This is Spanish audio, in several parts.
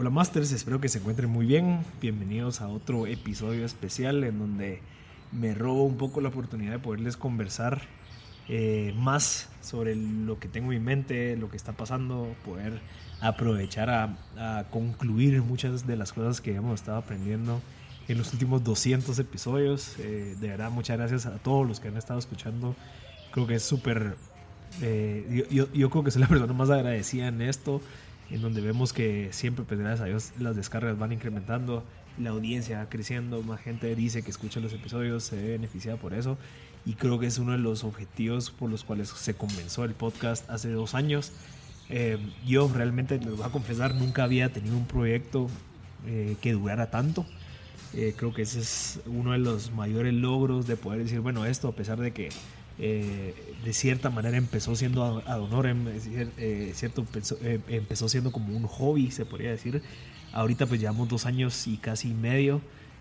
Hola Masters, espero que se encuentren muy bien. Bienvenidos a otro episodio especial en donde me robo un poco la oportunidad de poderles conversar eh, más sobre lo que tengo en mente, lo que está pasando, poder aprovechar a, concluir muchas de las cosas que hemos estado aprendiendo en los últimos 200 episodios. Eh, de verdad, muchas gracias a todos los que han estado escuchando. Creo que es súper... Eh, yo, yo creo que soy la persona más agradecida en esto en donde vemos que siempre, pues gracias a Dios, las descargas van incrementando, la audiencia va creciendo, más gente dice que escucha los episodios, se ve beneficiada por eso. Y creo que es uno de los objetivos por los cuales se comenzó el podcast hace dos años. Eh, yo realmente, les voy a confesar, nunca había tenido un proyecto eh, que durara tanto. Eh, creo que ese es uno de los mayores logros de poder decir, bueno, esto a pesar de que eh, de cierta manera empezó siendo ad eh, cierto, eh, empezó, siendo como un hobby, se podría decir. Ahorita pues llevamos dos años y casi medio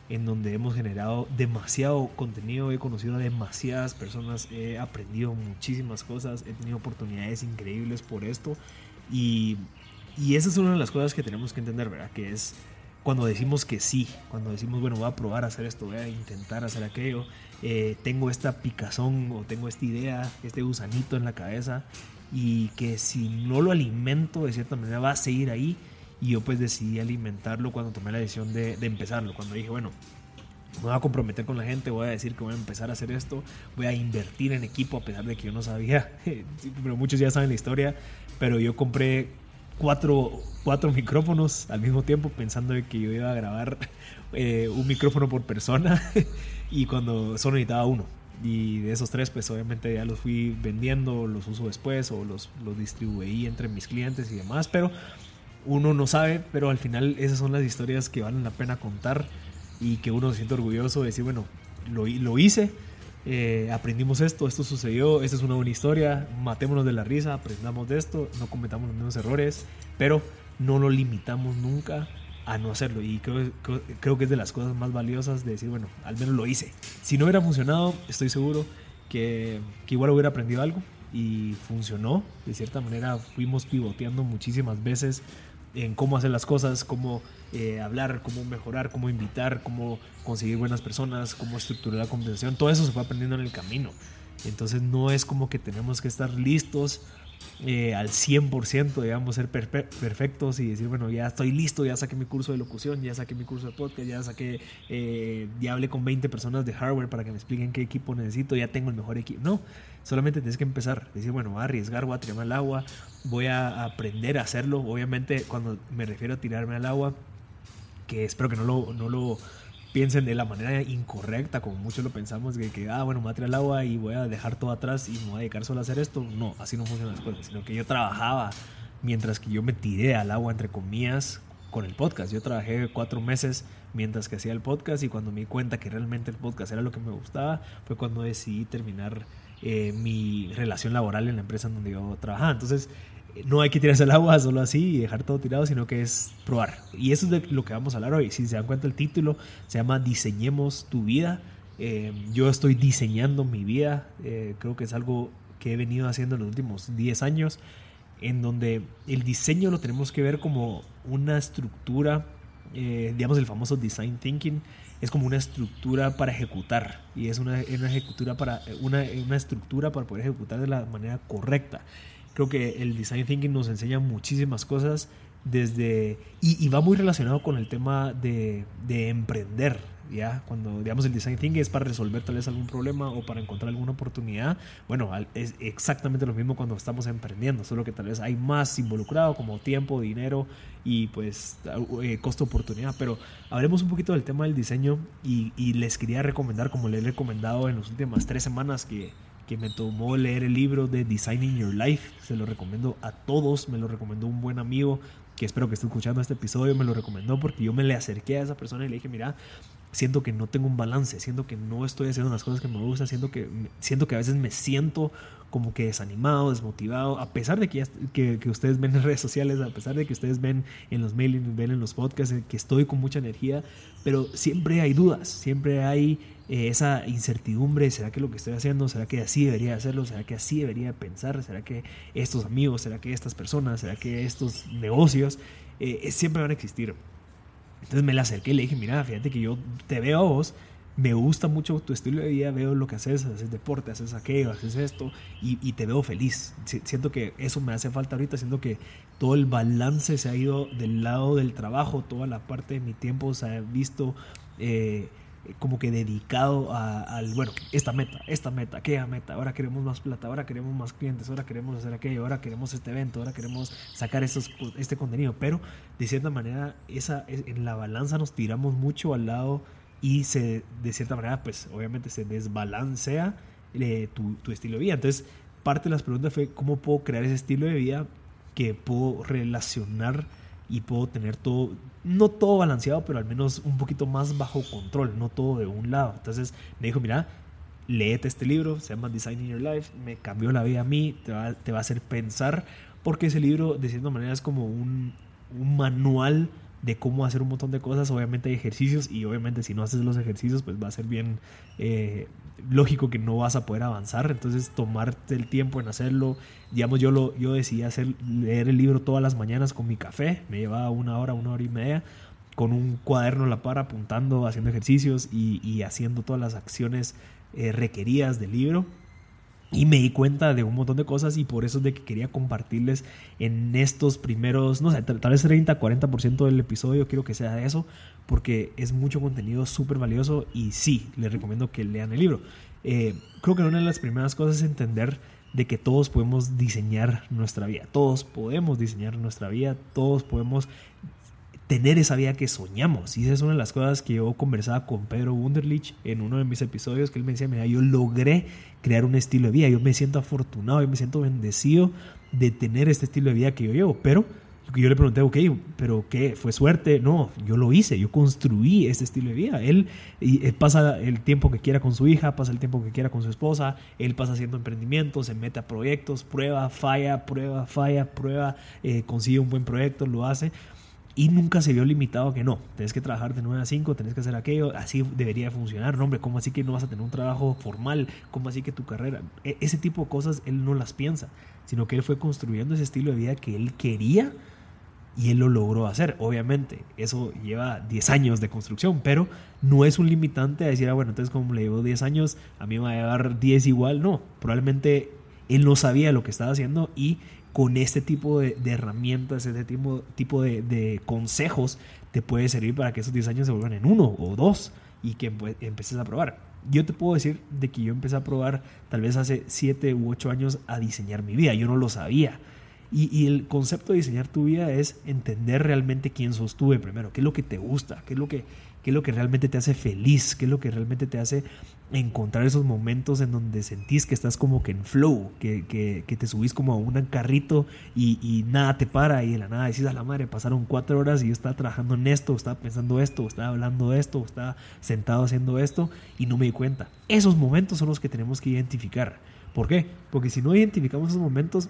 en donde hemos generado demasiado contenido, he conocido a demasiadas personas, he aprendido muchísimas cosas, he tenido oportunidades increíbles por esto y, y esa es una de las cosas que tenemos que entender, ¿verdad? Que es cuando decimos que sí, cuando decimos, bueno, voy a probar a hacer esto, voy a intentar hacer aquello, eh, tengo esta picazón o tengo esta idea, este gusanito en la cabeza y que si no lo alimento de cierta manera va a seguir ahí. Y yo pues decidí alimentarlo cuando tomé la decisión de, empezarlo, cuando dije, bueno, me voy a comprometer con la gente, voy a decir que voy a empezar a hacer esto, voy a invertir en equipo a pesar de que yo no sabía, pero muchos ya saben la historia, pero yo compré cuatro, cuatro micrófonos al mismo tiempo pensando que yo iba a grabar eh, un micrófono por persona y cuando solo necesitaba uno. Y de esos tres, pues obviamente ya los fui vendiendo, los uso después o los, los distribuí entre mis clientes y demás, pero uno no sabe, pero al final esas son las historias que valen la pena contar y que uno se siente orgulloso de decir, bueno, lo, lo hice, eh, aprendimos esto, esto sucedió, esta es una buena historia, matémonos de la risa, aprendamos de esto, no cometamos los mismos errores, pero no lo limitamos nunca a no hacerlo. Y creo, creo, que es de las cosas más valiosas de decir, bueno, al menos lo hice. Si no hubiera funcionado, estoy seguro que, que igual hubiera aprendido algo y funcionó. De cierta manera fuimos pivoteando muchísimas veces en cómo hacer las cosas, cómo eh, hablar, cómo mejorar, cómo invitar, cómo conseguir buenas personas, cómo estructurar la conversación. Todo eso se fue aprendiendo en el camino. Entonces no es como que tenemos que estar listos eh, al 100%, digamos, ser perfectos y decir, bueno, ya estoy listo, ya saqué mi curso de locución, ya saqué mi curso de podcast, ya saqué, eh, hablé con 20 personas de hardware para que me expliquen qué equipo necesito, ya tengo el mejor equipo. No, solamente tienes que empezar, decir, bueno, voy a arriesgar, voy a tirarme al agua, voy a aprender a hacerlo. Obviamente, cuando me refiero a tirarme al agua, que espero que no lo, no lo piensen de la manera incorrecta, como muchos lo pensamos, que, que ah, bueno, me voy a al agua y voy a dejar todo atrás y me voy a dedicar solo a hacer esto. No, así no funcionan las cosas, sino que yo trabajaba mientras que yo me tiré al agua, entre comillas, con el podcast. Yo trabajé cuatro meses mientras que hacía el podcast y cuando me di cuenta que realmente el podcast era lo que me gustaba, fue cuando decidí terminar eh, mi relación laboral en la empresa en donde yo trabajaba. Entonces, no hay que tirarse al agua solo así y dejar todo tirado, sino que es probar. Y eso es de lo que vamos a hablar hoy. Si se dan cuenta, el título se llama Diseñemos tu vida. Eh, yo estoy diseñando mi vida. Eh, creo que es algo que he venido haciendo en los últimos 10 años, en donde el diseño lo tenemos que ver como una estructura, eh, digamos el famoso design thinking, es como una estructura para ejecutar y es una, una ejecutura para, una, una estructura para poder ejecutar de la manera correcta. Creo que el design thinking nos enseña muchísimas cosas desde y, va muy relacionado con el tema de, de, emprender ya cuando digamos el design thinking es para resolver tal vez algún problema o para encontrar alguna oportunidad bueno es exactamente lo mismo cuando estamos emprendiendo solo que tal vez hay más involucrado como tiempo dinero y pues eh, costo oportunidad. Pero hablemos un poquito del tema del diseño y, y les quería recomendar como les he recomendado en las últimas tres semanas que que me tomó leer el libro de Designing Your Life. Se lo recomiendo a todos, me lo recomendó un buen amigo que espero que esté escuchando este episodio, me lo recomendó porque yo me le acerqué a esa persona y le dije, mira, siento que no tengo un balance, siento que no estoy haciendo las cosas que me gustan, siento que, siento que a veces me siento como que desanimado, desmotivado, a pesar de que, que, que, ustedes ven en redes sociales, a pesar de que ustedes ven en los mailings, ven en los podcasts, que estoy con mucha energía, pero siempre hay dudas, siempre hay eh, esa incertidumbre, ¿será que lo que estoy haciendo, será que así debería hacerlo, será que así debería pensar, será que estos amigos, será que estas personas, será que estos negocios, eh, siempre van a existir. Entonces me la acerqué y le dije, mira, fíjate que yo te veo a vos me gusta mucho tu estilo de vida, veo lo que haces, haces deporte, haces aquello, haces esto y, te veo feliz. Siento que eso me hace falta ahorita, siento que todo el balance se ha ido del lado del trabajo, toda la parte de mi tiempo se ha visto eh, como que dedicado a, al, bueno, esta meta, esta meta, aquella meta, ahora queremos más plata, ahora queremos más clientes, ahora queremos hacer aquello, ahora queremos este evento, ahora queremos sacar estos, este contenido, pero de cierta manera esa, en la balanza nos tiramos mucho al lado y se, de cierta manera, pues obviamente se desbalancea eh, tu, tu, estilo de vida. Entonces, parte de las preguntas fue cómo puedo crear ese estilo de vida que puedo relacionar y puedo tener todo, no todo balanceado, pero al menos un poquito más bajo control, no todo de un lado. Entonces me dijo, mira, léete este libro, se llama Designing Your Life, me cambió la vida a mí, te va, te va a hacer pensar, porque ese libro de cierta manera es como un, un manual de cómo hacer un montón de cosas. Obviamente hay ejercicios y obviamente si no haces los ejercicios pues va a ser bien eh, lógico que no vas a poder avanzar. Entonces tomarte el tiempo en hacerlo. Digamos yo, lo, yo decidí hacer, leer el libro todas las mañanas con mi café. Me llevaba una hora, una hora y media con un cuaderno a la par apuntando, haciendo ejercicios y, haciendo todas las acciones eh, requeridas del libro y me di cuenta de un montón de cosas y por eso es de que quería compartirles en estos primeros, no sé, tal vez 30, 40% del episodio, quiero que sea eso, porque es mucho contenido súper valioso y sí, les recomiendo que lean el libro. Eh, creo que una de las primeras cosas es entender de que todos podemos diseñar nuestra vida, todos podemos diseñar nuestra vida, todos podemos tener esa vida que soñamos. Y esa es una de las cosas que yo conversaba con Pedro Wunderlich en uno de mis episodios, que él me decía, mira, yo logré crear un estilo de vida, yo me siento afortunado, yo me siento bendecido de tener este estilo de vida que yo llevo, pero yo le pregunté, ok, pero ¿qué? ¿Fue suerte? No, yo lo hice, yo construí este estilo de vida. Él, y, pasa el tiempo que quiera con su hija, pasa el tiempo que quiera con su esposa, él pasa haciendo emprendimientos, se mete a proyectos, prueba, falla, prueba, falla, prueba, eh, consigue un buen proyecto, lo hace y nunca se vio limitado a que no, tienes que trabajar de 9 a 5, tienes que hacer aquello, así debería funcionar, no hombre, ¿cómo así que no vas a tener un trabajo formal? ¿Cómo así que tu carrera? E, ese tipo de cosas él no las piensa, sino que él fue construyendo ese estilo de vida que él quería y él lo logró hacer. Obviamente, eso lleva 10 años de construcción, pero no es un limitante a decir, ah, bueno, entonces como le llevo 10 años, a mí me va a llevar 10 igual, no, probablemente él no sabía lo que estaba haciendo y con este tipo de, herramientas, este tipo, de, consejos, te puede servir para que esos 10 años se vuelvan en uno o dos y que empieces a probar. Yo te puedo decir de que yo empecé a probar tal vez hace 7 u 8 años a diseñar mi vida. Yo no lo sabía. Y, y, el concepto de diseñar tu vida es entender realmente quién sos tú primero, qué es lo que te gusta, qué es lo que, qué es lo que realmente te hace feliz, qué es lo que realmente te hace encontrar esos momentos en donde sentís que estás como que en flow, que, que, te subís como a un carrito y, nada te para y de la nada decís a la madre, pasaron cuatro horas y yo estaba trabajando en esto, estaba pensando esto, estaba hablando esto, estaba sentado haciendo esto y no me di cuenta. Esos momentos son los que tenemos que identificar. ¿Por qué? Porque si no identificamos esos momentos,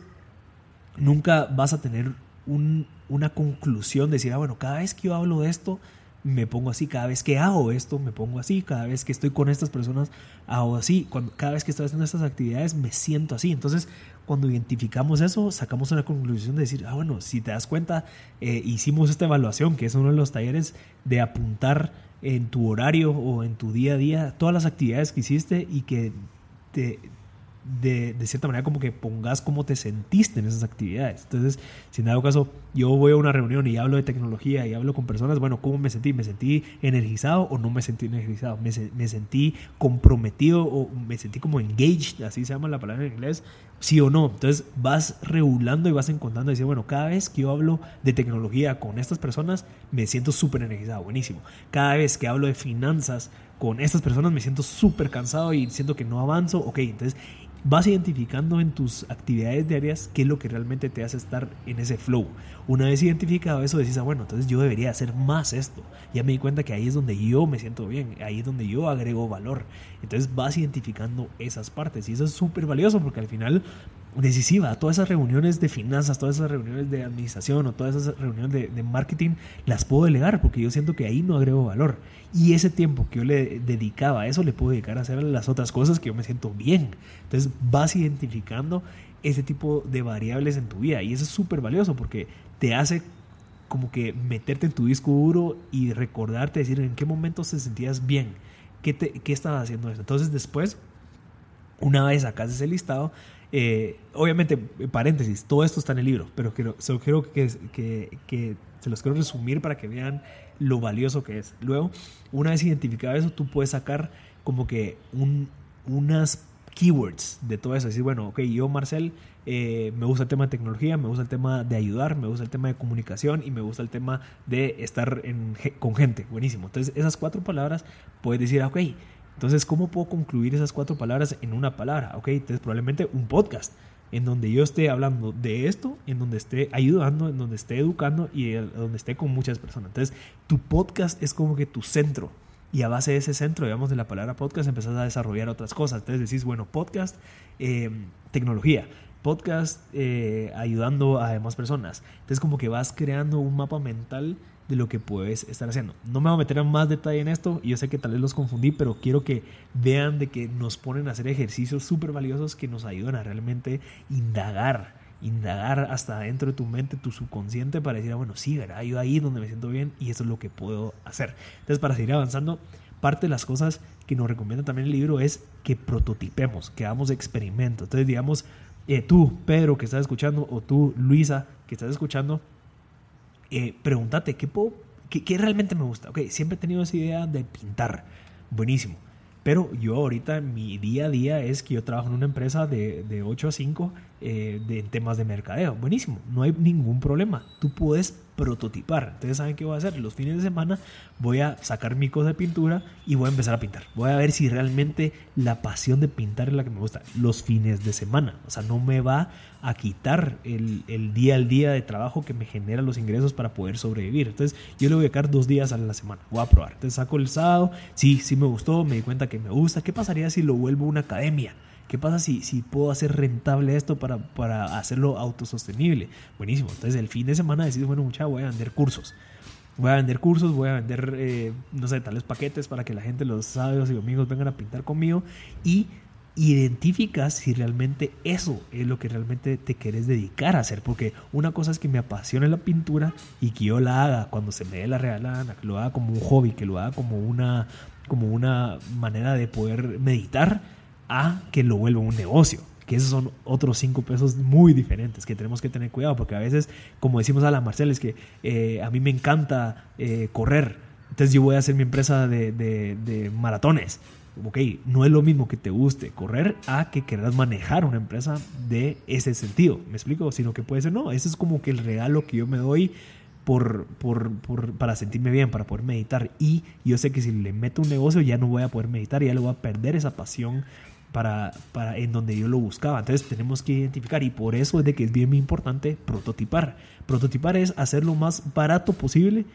nunca vas a tener una conclusión de decir, ah, bueno, cada vez que yo hablo de esto, me pongo así, cada vez que hago esto me pongo así, cada vez que estoy con estas personas hago así, cuando, cada vez que estoy haciendo estas actividades me siento así. Entonces, cuando identificamos eso, sacamos una conclusión de decir, ah, bueno, si te das cuenta, eh, hicimos esta evaluación, que es uno de los talleres de apuntar en tu horario o en tu día a día todas las actividades que hiciste y que te, de, de, cierta manera como que pongas cómo te sentiste en esas actividades. Entonces, si en dado caso yo voy a una reunión y hablo de tecnología y hablo con personas, bueno, ¿cómo me sentí? ¿Me sentí energizado o no me sentí energizado? ¿Me, me sentí comprometido o me sentí como engaged? Así se llama la palabra en inglés. Sí o no. Entonces vas regulando y vas encontrando y bueno, cada vez que yo hablo de tecnología con estas personas, me siento súper energizado. Buenísimo. Cada vez que hablo de finanzas con estas personas, me siento súper cansado y siento que no avanzo. Ok, entonces vas identificando en tus actividades diarias qué es lo que realmente te hace estar en ese flow. Una vez identificado eso, decís, ah, bueno, entonces yo debería hacer más esto. Ya me di cuenta que ahí es donde yo me siento bien, ahí es donde yo agrego valor. Entonces vas identificando esas partes y eso es súper valioso porque al final decisiva. Todas esas reuniones de finanzas, todas esas reuniones de administración o todas esas reuniones de, marketing las puedo delegar porque yo siento que ahí no agrego valor. Y ese tiempo que yo le dedicaba a eso le puedo dedicar a hacer las otras cosas que yo me siento bien. Entonces vas identificando ese tipo de variables en tu vida y eso es súper valioso porque te hace como que meterte en tu disco duro y recordarte, decir en qué momento te sentías bien, qué, te, qué estabas haciendo eso. Entonces después, una vez sacas ese listado, eh, obviamente, paréntesis, todo esto está en el libro, pero quiero, solo quiero que, que, que, se los quiero resumir para que vean lo valioso que es. Luego, una vez identificado eso, tú puedes sacar como que un, unas keywords de todo eso. Decir, bueno, ok, yo, Marcel, eh, me gusta el tema de tecnología, me gusta el tema de ayudar, me gusta el tema de comunicación y me gusta el tema de estar en, con gente. Buenísimo. Entonces, esas cuatro palabras puedes decir, ok, entonces, ¿cómo puedo concluir esas cuatro palabras en una palabra? Ok, entonces probablemente un podcast en donde yo esté hablando de esto, en donde esté ayudando, en donde esté educando y donde esté con muchas personas. Entonces, tu podcast es como que tu centro. Y a base de ese centro, digamos, de la palabra podcast, empezás a desarrollar otras cosas. Entonces decís, bueno, podcast, eh, tecnología, podcast eh, ayudando a demás personas. Entonces como que vas creando un mapa mental de lo que puedes estar haciendo. No me voy a meter en más detalle en esto, yo sé que tal vez los confundí, pero quiero que vean de que nos ponen a hacer ejercicios súper valiosos que nos ayudan a realmente indagar, indagar hasta dentro de tu mente, tu subconsciente, para decir, ah, bueno, sí, ¿verdad? yo ahí donde me siento bien y eso es lo que puedo hacer. Entonces, para seguir avanzando, parte de las cosas que nos recomienda también el libro es que prototipemos, que hagamos experimentos. Entonces, digamos, eh, tú, Pedro, que estás escuchando, o tú, Luisa, que estás escuchando, eh, pregúntate, ¿qué, puedo, qué, realmente me gusta? Ok, siempre he tenido esa idea de pintar. Buenísimo. Pero yo ahorita, mi día a día es que yo trabajo en una empresa de, de 8 a 5 eh, de temas de mercadeo. Buenísimo, no hay ningún problema. Tú puedes prototipar. Entonces, ¿saben qué voy a hacer? Los fines de semana voy a sacar mi cosa de pintura y voy a empezar a pintar. Voy a ver si realmente la pasión de pintar es la que me gusta. Los fines de semana. O sea, no me va a quitar el, el día al día de trabajo que me genera los ingresos para poder sobrevivir. Entonces, yo le voy a sacar dos días a la semana. Voy a probar. Entonces, saco el sábado. Sí, sí me gustó. Me di cuenta que me gusta. ¿Qué pasaría si lo vuelvo una academia? ¿Qué pasa si, si puedo hacer rentable esto para, para hacerlo autosostenible? Buenísimo. Entonces el fin de semana decís, bueno, mucha, voy a vender cursos. Voy a vender cursos, voy a vender, eh, no sé, tales paquetes para que la gente, los sábados y domingos vengan a pintar conmigo y identificas si realmente eso es lo que realmente te quieres dedicar a hacer. Porque una cosa es que me apasione la pintura y que yo la haga cuando se me dé la real que lo haga como un hobby, que lo haga como una, como una manera de poder meditar a que lo vuelva un negocio. Que esos son otros cinco pesos muy diferentes que tenemos que tener cuidado porque a veces, como decimos a la Marcel, es que eh, a mí me encanta eh, correr. Entonces yo voy a hacer mi empresa de, de, maratones. Ok, no es lo mismo que te guste correr a que quieras manejar una empresa de ese sentido. ¿Me explico? Sino que puede ser, no, ese es como que el regalo que yo me doy por, por, por, para sentirme bien, para poder meditar. Y yo sé que si le meto un negocio ya no voy a poder meditar, ya le voy a perder esa pasión para, para en donde yo lo buscaba. Entonces tenemos que identificar y por eso es de que es bien importante prototipar. Prototipar es hacer lo más barato posible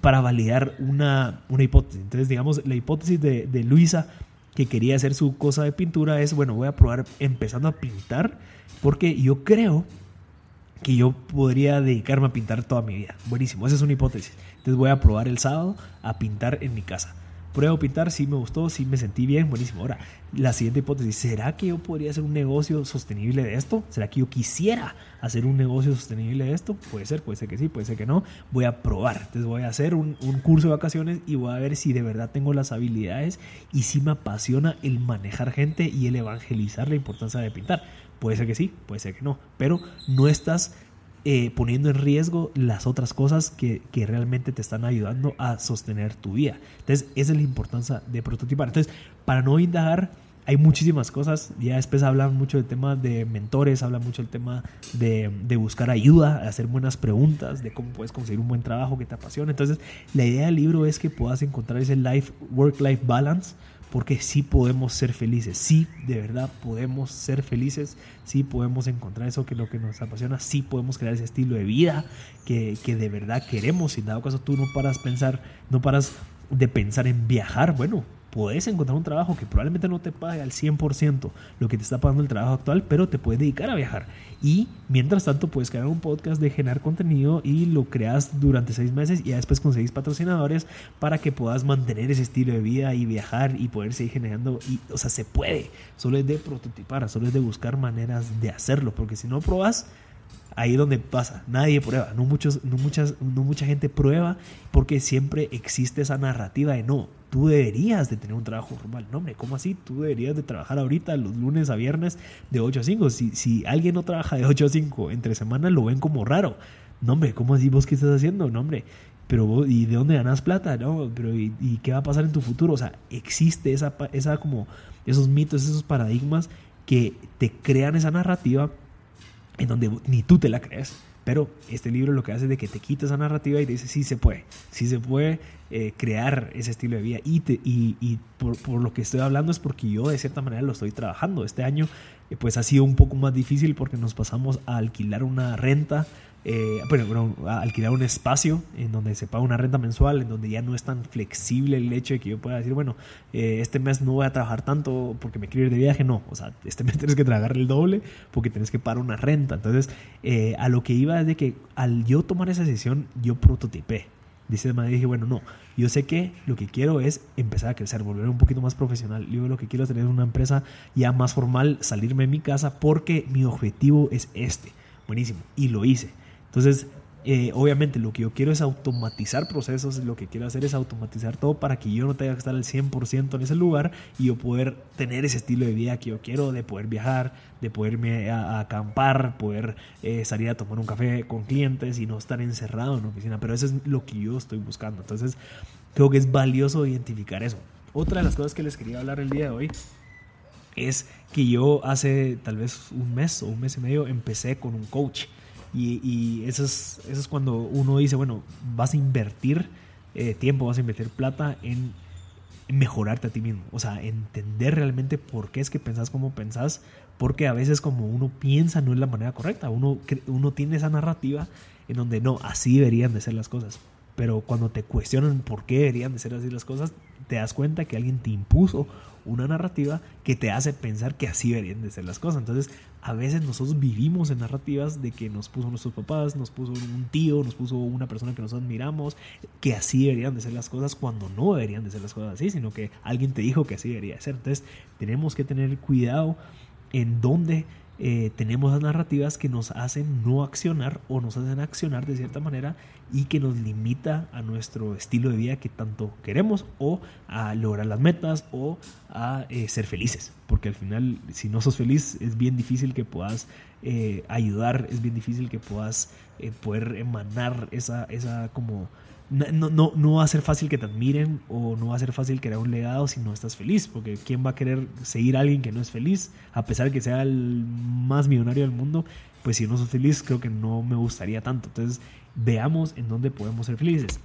para validar una, una hipótesis. Entonces, digamos, la hipótesis de, de, Luisa que quería hacer su cosa de pintura es, bueno, voy a probar empezando a pintar porque yo creo que yo podría dedicarme a pintar toda mi vida. Buenísimo, esa es una hipótesis. Entonces voy a probar el sábado a pintar en mi casa pruebo pintar, sí me gustó, sí me sentí bien, buenísimo. Ahora, la siguiente hipótesis, ¿será que yo podría hacer un negocio sostenible de esto? ¿Será que yo quisiera hacer un negocio sostenible de esto? Puede ser, puede ser que sí, puede ser que no. Voy a probar. Entonces voy a hacer un, un curso de vacaciones y voy a ver si de verdad tengo las habilidades y si me apasiona el manejar gente y el evangelizar la importancia de pintar. Puede ser que sí, puede ser que no, pero no estás eh, poniendo en riesgo las otras cosas que, que, realmente te están ayudando a sostener tu vida. Entonces, esa es la importancia de prototipar. Entonces, para no indagar, hay muchísimas cosas. Ya después hablan mucho del tema de mentores, habla mucho del tema de, de buscar ayuda, hacer buenas preguntas, de cómo puedes conseguir un buen trabajo que te apasione. Entonces, la idea del libro es que puedas encontrar ese life, work-life balance porque sí podemos ser felices, sí, de verdad podemos ser felices, sí podemos encontrar eso que lo que nos apasiona, sí podemos crear ese estilo de vida que, que de verdad queremos. Si dado caso tú no paras pensar, no paras de pensar en viajar, bueno, puedes encontrar un trabajo que probablemente no te pague al 100% lo que te está pagando el trabajo actual, pero te puedes dedicar a viajar. Y mientras tanto puedes crear un podcast de generar contenido y lo creas durante seis meses y ya después conseguís patrocinadores para que puedas mantener ese estilo de vida y viajar y poder seguir generando. Y, o sea, se puede. Solo es de prototipar, solo es de buscar maneras de hacerlo, porque si no probas ahí es donde pasa, nadie prueba, no, muchos, no, muchas, no mucha gente prueba porque siempre existe esa narrativa de no, tú deberías de tener un trabajo formal. No, hombre, ¿cómo así? Tú deberías de trabajar ahorita los lunes a viernes de 8 a 5. Si, si alguien no trabaja de 8 a 5 entre semanas, lo ven como raro. No, hombre, ¿cómo así vos qué estás haciendo? No, hombre, pero vos, ¿y de dónde ganas plata? No, pero ¿y, qué va a pasar en tu futuro? O sea, existe esa, esa como esos mitos, esos paradigmas que te crean esa narrativa en donde ni tú te la crees. Pero este libro lo que hace es de que te quita esa narrativa y te dice, sí se puede, sí se puede eh, crear ese estilo de vida. Y, y, por, por, lo que estoy hablando es porque yo de cierta manera lo estoy trabajando. Este año eh, pues ha sido un poco más difícil porque nos pasamos a alquilar una renta eh, bueno, alquilar un espacio en donde se paga una renta mensual, en donde ya no es tan flexible el hecho de que yo pueda decir, bueno, eh, este mes no voy a trabajar tanto porque me quiero ir de viaje, no, o sea, este mes tienes que trabajar el doble porque tienes que pagar una renta. Entonces, eh, a lo que iba es de que al yo tomar esa decisión, yo prototipé. Dice de dije, bueno, no, yo sé que lo que quiero es empezar a crecer, volver un poquito más profesional. Yo lo que quiero es tener una empresa ya más formal, salirme de mi casa porque mi objetivo es este. Buenísimo. Y lo hice. Entonces, eh, obviamente lo que yo quiero es automatizar procesos, lo que quiero hacer es automatizar todo para que yo no tenga que estar al 100% en ese lugar y yo poder tener ese estilo de vida que yo quiero, de poder viajar, de poderme acampar, poder eh, salir a tomar un café con clientes y no estar encerrado en una oficina. Pero eso es lo que yo estoy buscando. Entonces, creo que es valioso identificar eso. Otra de las cosas que les quería hablar el día de hoy es que yo hace tal vez un mes o un mes y medio empecé con un coach. Y, eso, es, eso es cuando uno dice, bueno, vas a invertir eh, tiempo, vas a invertir plata en, mejorarte a ti mismo. O sea, entender realmente por qué es que pensás como pensás, porque a veces como uno piensa no es la manera correcta. Uno, uno tiene esa narrativa en donde no, así deberían de ser las cosas. Pero cuando te cuestionan por qué deberían de ser así las cosas, te das cuenta que alguien te impuso una narrativa que te hace pensar que así deberían de ser las cosas. Entonces, a veces nosotros vivimos en narrativas de que nos puso nuestros papás, nos puso un tío, nos puso una persona que nosotros admiramos, que así deberían de ser las cosas cuando no deberían de ser las cosas así, sino que alguien te dijo que así debería de ser. Entonces, tenemos que tener cuidado en dónde eh, tenemos narrativas que nos hacen no accionar o nos hacen accionar de cierta manera y que nos limita a nuestro estilo de vida que tanto queremos o a lograr las metas o a eh, ser felices. Porque al final, si no sos feliz, es bien difícil que puedas eh, ayudar, es bien difícil que puedas poder emanar esa, esa como no, no, no va a ser fácil que te admiren o no va a ser fácil crear un legado si no estás feliz, porque ¿quién va a querer seguir a alguien que no es feliz? A pesar de que sea el más millonario del mundo, pues si no sos feliz creo que no me gustaría tanto. Entonces veamos en dónde podemos ser felices.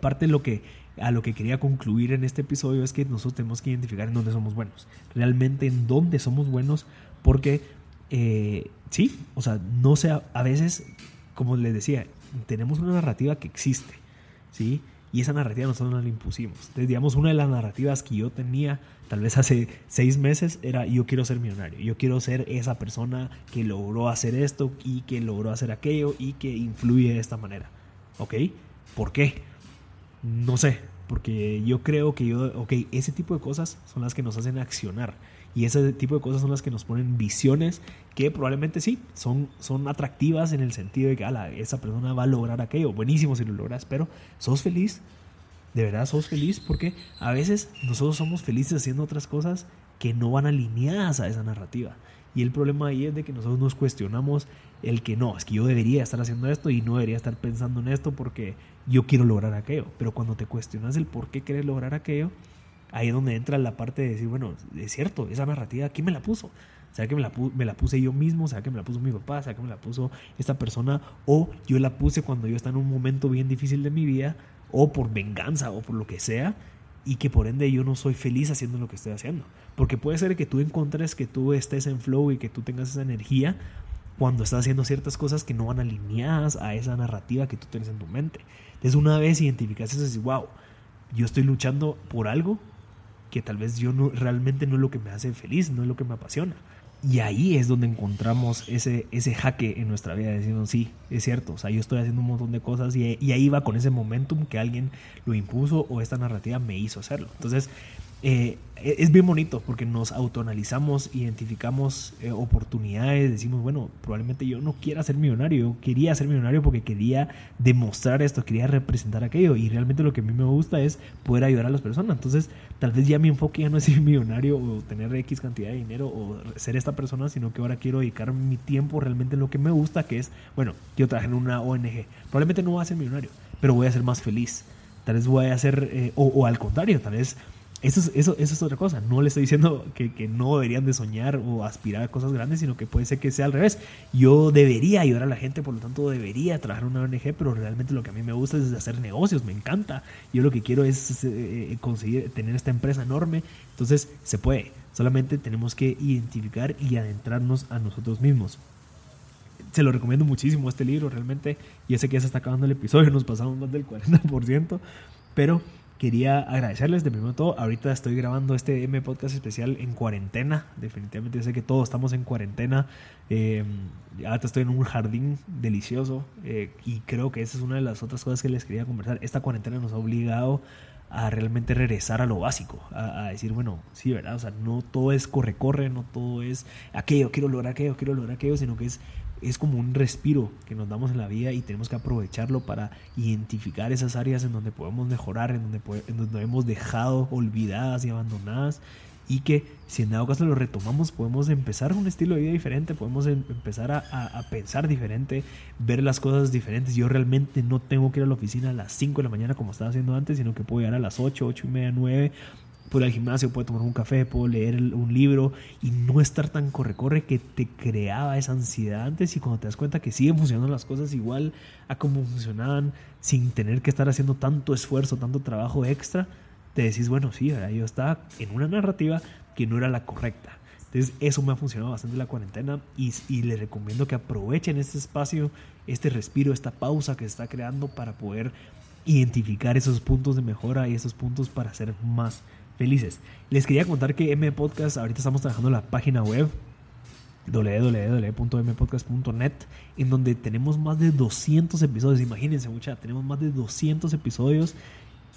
Parte de lo que a lo que quería concluir en este episodio es que nosotros tenemos que identificar en dónde somos buenos. Realmente en dónde somos buenos, porque eh, sí, o sea, no sea, a veces, como les decía, tenemos una narrativa que existe ¿sí? Y esa narrativa nosotros no la impusimos. Entonces, digamos, una de las narrativas que yo tenía tal vez hace seis meses era yo quiero ser millonario, yo quiero ser esa persona que logró hacer esto y que logró hacer aquello y que influye de esta manera. ¿Ok? ¿Por qué? No sé, porque yo creo que yo, ok, ese tipo de cosas son las que nos hacen accionar. Y ese tipo de cosas son las que nos ponen visiones que probablemente sí, son, son atractivas en el sentido de que esa persona va a lograr aquello. Buenísimo si lo logras, pero ¿sos feliz? ¿De verdad sos feliz? Porque a veces nosotros somos felices haciendo otras cosas que no van alineadas a esa narrativa. Y el problema ahí es de que nosotros nos cuestionamos el que no, es que yo debería estar haciendo esto y no debería estar pensando en esto porque yo quiero lograr aquello. Pero cuando te cuestionas el por qué quieres lograr aquello, ahí es donde entra la parte de decir, bueno, es cierto, esa narrativa, ¿quién me la puso? sea que me la, puse yo mismo? sea que me la puso mi papá? sea que me la puso esta persona? ¿O yo la puse cuando yo estaba en un momento bien difícil de mi vida? ¿O por venganza? ¿O por lo que sea? Y que por ende yo no soy feliz haciendo lo que estoy haciendo. Porque puede ser que tú encontres que tú estés en flow y que tú tengas esa energía cuando estás haciendo ciertas cosas que no van alineadas a esa narrativa que tú tienes en tu mente. Entonces una vez identificas eso y dices, wow, yo estoy luchando por algo que tal vez yo no, realmente no es lo que me hace feliz, no es lo que me apasiona. Y ahí es donde encontramos ese, ese jaque en nuestra vida, diciendo, sí, es cierto, o sea, yo estoy haciendo un montón de cosas y, ahí va con ese momentum que alguien lo impuso o esta narrativa me hizo hacerlo. Entonces, eh, es bien bonito porque nos autoanalizamos, identificamos eh, oportunidades, decimos, bueno, probablemente yo no quiera ser millonario, yo quería ser millonario porque quería demostrar esto, quería representar aquello y realmente lo que a mí me gusta es poder ayudar a las personas. Entonces, tal vez ya mi enfoque ya no es ser millonario o tener X cantidad de dinero o ser esta persona, sino que ahora quiero dedicar mi tiempo realmente en lo que me gusta, que es, bueno, yo trabajo en una ONG. Probablemente no voy a ser millonario, pero voy a ser más feliz. Tal vez voy a ser, eh, o al contrario, tal vez eso es, eso, eso es otra cosa. No le estoy diciendo que, que, no deberían de soñar o aspirar a cosas grandes, sino que puede ser que sea al revés. Yo debería ayudar a la gente, por lo tanto debería trabajar en una ONG, pero realmente lo que a mí me gusta es hacer negocios, me encanta. Yo lo que quiero es eh, eh, conseguir tener esta empresa enorme. Entonces se puede. Solamente tenemos que identificar y adentrarnos a nosotros mismos. Se lo recomiendo muchísimo este libro, realmente. Ya sé que ya se está acabando el episodio, nos pasamos más del 40%, pero quería agradecerles de primero todo. Ahorita estoy grabando este M Podcast especial en cuarentena. Definitivamente sé que todos estamos en cuarentena. Eh, ahorita estoy en un jardín delicioso eh, y creo que esa es una de las otras cosas que les quería conversar. Esta cuarentena nos ha obligado a realmente regresar a lo básico, a, a, decir, bueno, sí, ¿verdad? O sea, no todo es corre-corre, no todo es aquello, quiero lograr aquello, quiero lograr aquello, sino que es es como un respiro que nos damos en la vida y tenemos que aprovecharlo para identificar esas áreas en donde podemos mejorar, en donde, en donde hemos dejado olvidadas y abandonadas y que si en dado caso lo retomamos podemos empezar un estilo de vida diferente, podemos em, empezar a, a, pensar diferente, ver las cosas diferentes. Yo realmente no tengo que ir a la oficina a las 5 de la mañana como estaba haciendo antes, sino que puedo llegar a las 8, 8 y media, 9 puedo ir al gimnasio, puedo tomar un café, puedo leer un libro y no estar tan corre-corre que te creaba esa ansiedad antes y cuando te das cuenta que siguen funcionando las cosas igual a como funcionaban sin tener que estar haciendo tanto esfuerzo, tanto trabajo extra, te decís, bueno, sí, yo estaba en una narrativa que no era la correcta. Entonces eso me ha funcionado bastante la cuarentena y, y les recomiendo que aprovechen este espacio, este respiro, esta pausa que se está creando para poder identificar esos puntos de mejora y esos puntos para ser más felices. Les quería contar que M Podcast, ahorita estamos trabajando la página web www.mpodcast.net en donde tenemos más de 200 episodios, imagínense mucha, tenemos más de 200 episodios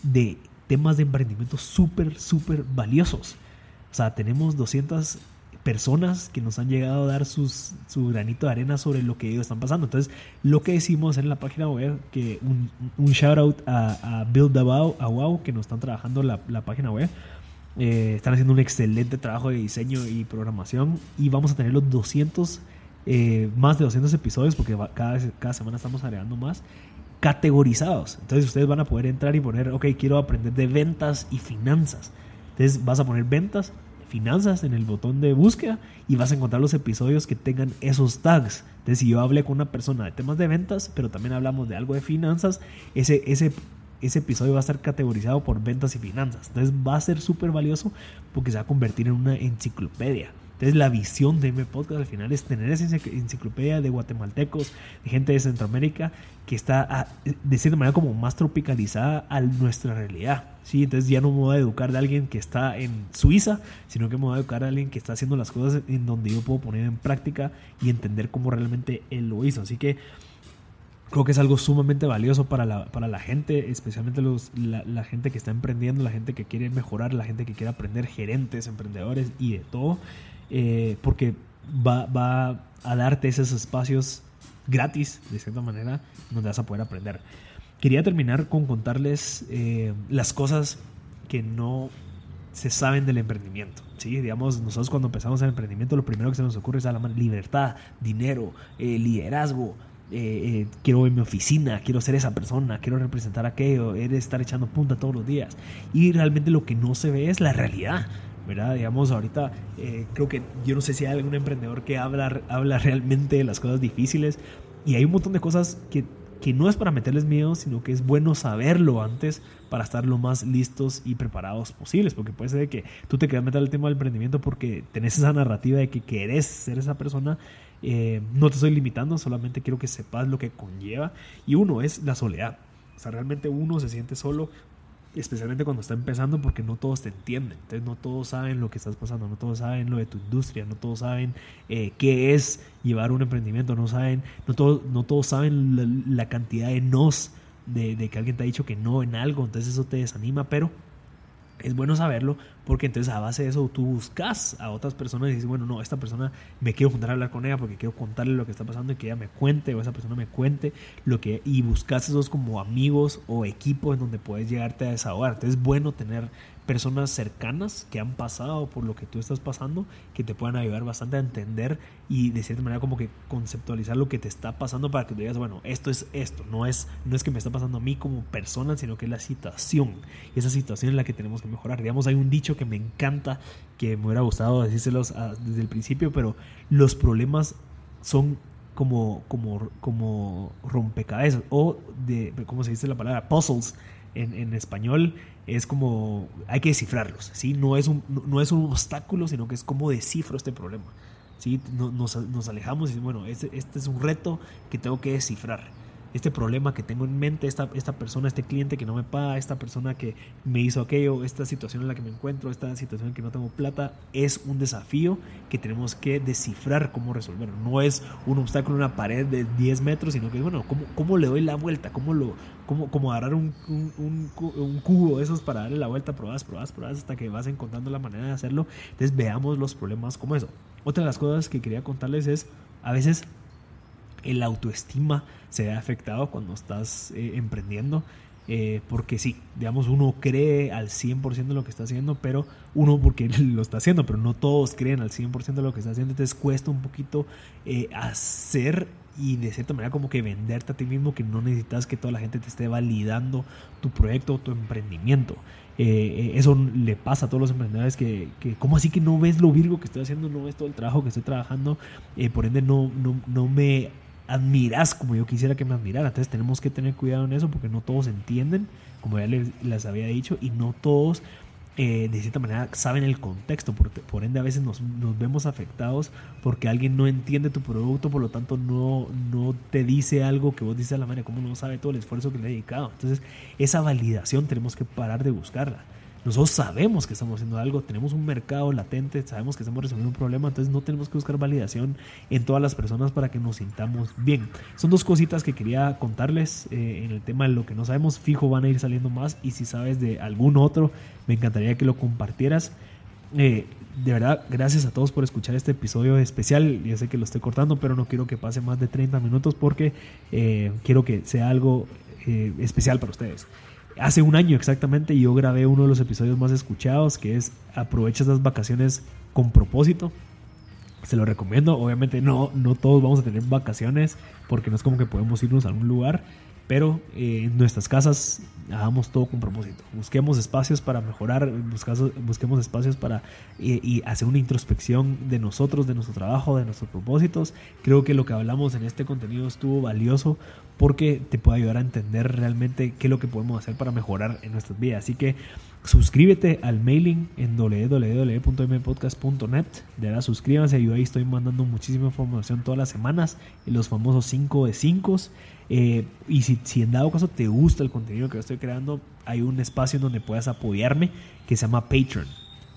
de temas de emprendimiento súper, súper valiosos. O sea, tenemos 200 personas que nos han llegado a dar sus, su granito de arena sobre lo que ellos están pasando. Entonces, lo que decimos en la página web, que un, un shout out a, a Build a Wow, que nos están trabajando la, la página web. Eh, están haciendo un excelente trabajo de diseño y programación y vamos a tener los 200, eh, más de 200 episodios porque cada, cada semana estamos agregando más categorizados. Entonces ustedes van a poder entrar y poner, ok, quiero aprender de ventas y finanzas. Entonces vas a poner ventas finanzas en el botón de búsqueda y vas a encontrar los episodios que tengan esos tags. Entonces, si yo hablé con una persona de temas de ventas, pero también hablamos de algo de finanzas, ese, ese, ese episodio va a estar categorizado por ventas y finanzas. Entonces, va a ser súper valioso porque se va a convertir en una enciclopedia. Entonces la visión de M Podcast al final es tener esa enciclopedia de guatemaltecos, de gente de Centroamérica que está ah, de cierta manera como más tropicalizada a nuestra realidad. ¿sí? Entonces ya no me voy a educar de alguien que está en Suiza, sino que me voy a educar de alguien que está haciendo las cosas en donde yo puedo poner en práctica y entender cómo realmente él lo hizo. Así que creo que es algo sumamente valioso para la, para la gente, especialmente los, la, gente que está emprendiendo, la gente que quiere mejorar, la gente que quiere aprender, gerentes, emprendedores y de todo. Eh, porque va, va, a darte esos espacios gratis, de cierta manera, donde vas a poder aprender. Quería terminar con contarles eh, las cosas que no se saben del emprendimiento. ¿sí? Digamos, nosotros cuando empezamos el emprendimiento, lo primero que se nos ocurre es la libertad, dinero, eh, liderazgo. Eh, quiero en mi oficina, quiero ser esa persona, quiero representar aquello, eres estar echando punta todos los días. Y realmente lo que no se ve es la realidad. ¿Verdad? Digamos, ahorita eh, creo que yo no sé si hay algún emprendedor que habla, habla realmente de las cosas difíciles y hay un montón de cosas que, que no es para meterles miedo, sino que es bueno saberlo antes para estar lo más listos y preparados posibles, porque puede ser que tú te quieras meter al tema del emprendimiento porque tenés esa narrativa de que querés ser esa persona. Eh, no te estoy limitando, solamente quiero que sepas lo que conlleva. Y uno es la soledad. O sea, realmente uno se siente solo especialmente cuando está empezando porque no todos te entienden, entonces no todos saben lo que estás pasando, no todos saben lo de tu industria, no todos saben eh, qué es llevar un emprendimiento, no saben, no todos, no todos saben la, cantidad de nos de, de, que alguien te ha dicho que no en algo, entonces eso te desanima, pero es bueno saberlo porque entonces a base de eso tú buscas a otras personas y dices, bueno, no, esta persona me quiero juntar a hablar con ella porque quiero contarle lo que está pasando y que ella me cuente o esa persona me cuente lo que y buscas esos como amigos o equipos en donde puedes llegarte a desahogar. Entonces es bueno tener personas cercanas que han pasado por lo que tú estás pasando, que te puedan ayudar bastante a entender y de cierta manera como que conceptualizar lo que te está pasando para que tú digas, bueno, esto es esto, no es, no es que me está pasando a mí como persona, sino que es la situación. Y esa situación es la que tenemos que mejorar. Digamos, hay un dicho que me encanta, que me hubiera gustado decírselos desde el principio, pero los problemas son como, como, como rompecabezas o de, ¿cómo se dice la palabra? Puzzles en, en, español es como hay que descifrarlos, ¿sí? No es un, no es un obstáculo, sino que es como descifro este problema, ¿sí? Nos, nos alejamos y bueno, este, este es un reto que tengo que descifrar este problema que tengo en mente, esta, esta persona, este cliente que no me paga, esta persona que me hizo aquello, esta situación en la que me encuentro, esta situación en que no tengo plata, es un desafío que tenemos que descifrar cómo resolverlo. No es un obstáculo, una pared de 10 metros, sino que, bueno, ¿cómo, cómo le doy la vuelta? ¿Cómo, lo, cómo, cómo agarrar un, un, un, cubo de esos para darle la vuelta, probadas, probadas, probadas, hasta que vas encontrando la manera de hacerlo? Entonces veamos los problemas como eso. Otra de las cosas que quería contarles es, a veces el autoestima se ve afectado cuando estás eh, emprendiendo. Eh, porque sí, digamos, uno cree al 100% de lo que está haciendo, pero uno porque lo está haciendo, pero no todos creen al 100% de lo que está haciendo, entonces cuesta un poquito eh, hacer y de cierta manera como que venderte a ti mismo que no necesitas que toda la gente te esté validando tu proyecto o tu emprendimiento. eso le pasa a todos los emprendedores que, que, ¿cómo así que no ves lo virgo que estoy haciendo? No ves todo el trabajo que estoy trabajando, por ende no, no, no me admiras como yo quisiera que me admirara. Entonces tenemos que tener cuidado en eso porque no todos entienden, como ya les, había dicho, y no todos eh, de cierta manera saben el contexto. Por, por ende a veces nos, nos, vemos afectados porque alguien no entiende tu producto, por lo tanto no, no te dice algo que vos dices a la manera, como no sabe todo el esfuerzo que le he dedicado. Entonces esa validación tenemos que parar de buscarla. Nosotros sabemos que estamos haciendo algo, tenemos un mercado latente, sabemos que estamos resolviendo un problema, entonces no tenemos que buscar validación en todas las personas para que nos sintamos bien. Son dos cositas que quería contarles eh, en el tema de lo que no sabemos. Fijo van a ir saliendo más y si sabes de algún otro, me encantaría que lo compartieras. Eh, de verdad, gracias a todos por escuchar este episodio especial. Ya sé que lo estoy cortando, pero no quiero que pase más de 30 minutos porque eh, quiero que sea algo especial para ustedes hace un año exactamente yo grabé uno de los episodios más escuchados que es aprovecha esas vacaciones con propósito. Se lo recomiendo. Obviamente no, no todos vamos a tener vacaciones porque no es como que podemos irnos a algún lugar. Pero eh, en nuestras casas hagamos todo con propósito. Busquemos espacios para mejorar, busquemos espacios para y hacer una introspección de nosotros, de nuestro trabajo, de nuestros propósitos. Creo que lo que hablamos en este contenido estuvo valioso porque te puede ayudar a entender realmente qué es lo que podemos hacer para mejorar en nuestras vidas. Así que suscríbete al mailing en www.mpodcast.net. De verdad, suscríbanse. Yo ahí estoy mandando muchísima información todas las semanas. Los famosos 5 de 5. Eh, y si, en dado caso te gusta el contenido que estoy creando, hay un espacio en donde puedas apoyarme que se llama Patreon.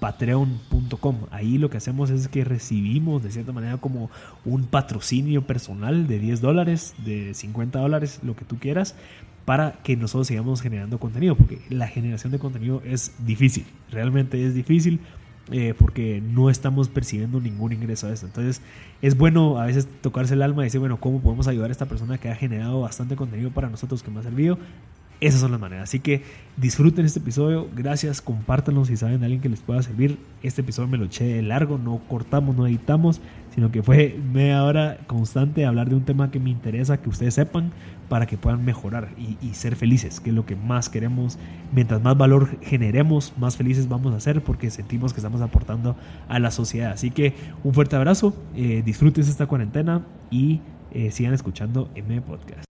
Patreon.com. Ahí lo que hacemos es que recibimos de cierta manera como un patrocinio personal de 10 dólares, de 50 dólares, lo que tú quieras, para que nosotros sigamos generando contenido, porque la generación de contenido es difícil, realmente es difícil. Eh, porque no estamos percibiendo ningún ingreso a esto. Entonces es bueno a veces tocarse el alma y decir, bueno, ¿cómo podemos ayudar a esta persona que ha generado bastante contenido para nosotros, que me ha servido? Esas son las maneras. Así que disfruten este episodio. Gracias. Compártanlo si saben de alguien que les pueda servir. Este episodio me lo eché de largo. No cortamos, no editamos. Sino que fue media hora constante hablar de un tema que me interesa que ustedes sepan para que puedan mejorar y, ser felices, que es lo que más queremos. Mientras más valor generemos, más felices vamos a ser porque sentimos que estamos aportando a la sociedad. Así que un fuerte abrazo. Eh, disfruten esta cuarentena y eh, sigan escuchando M Podcast.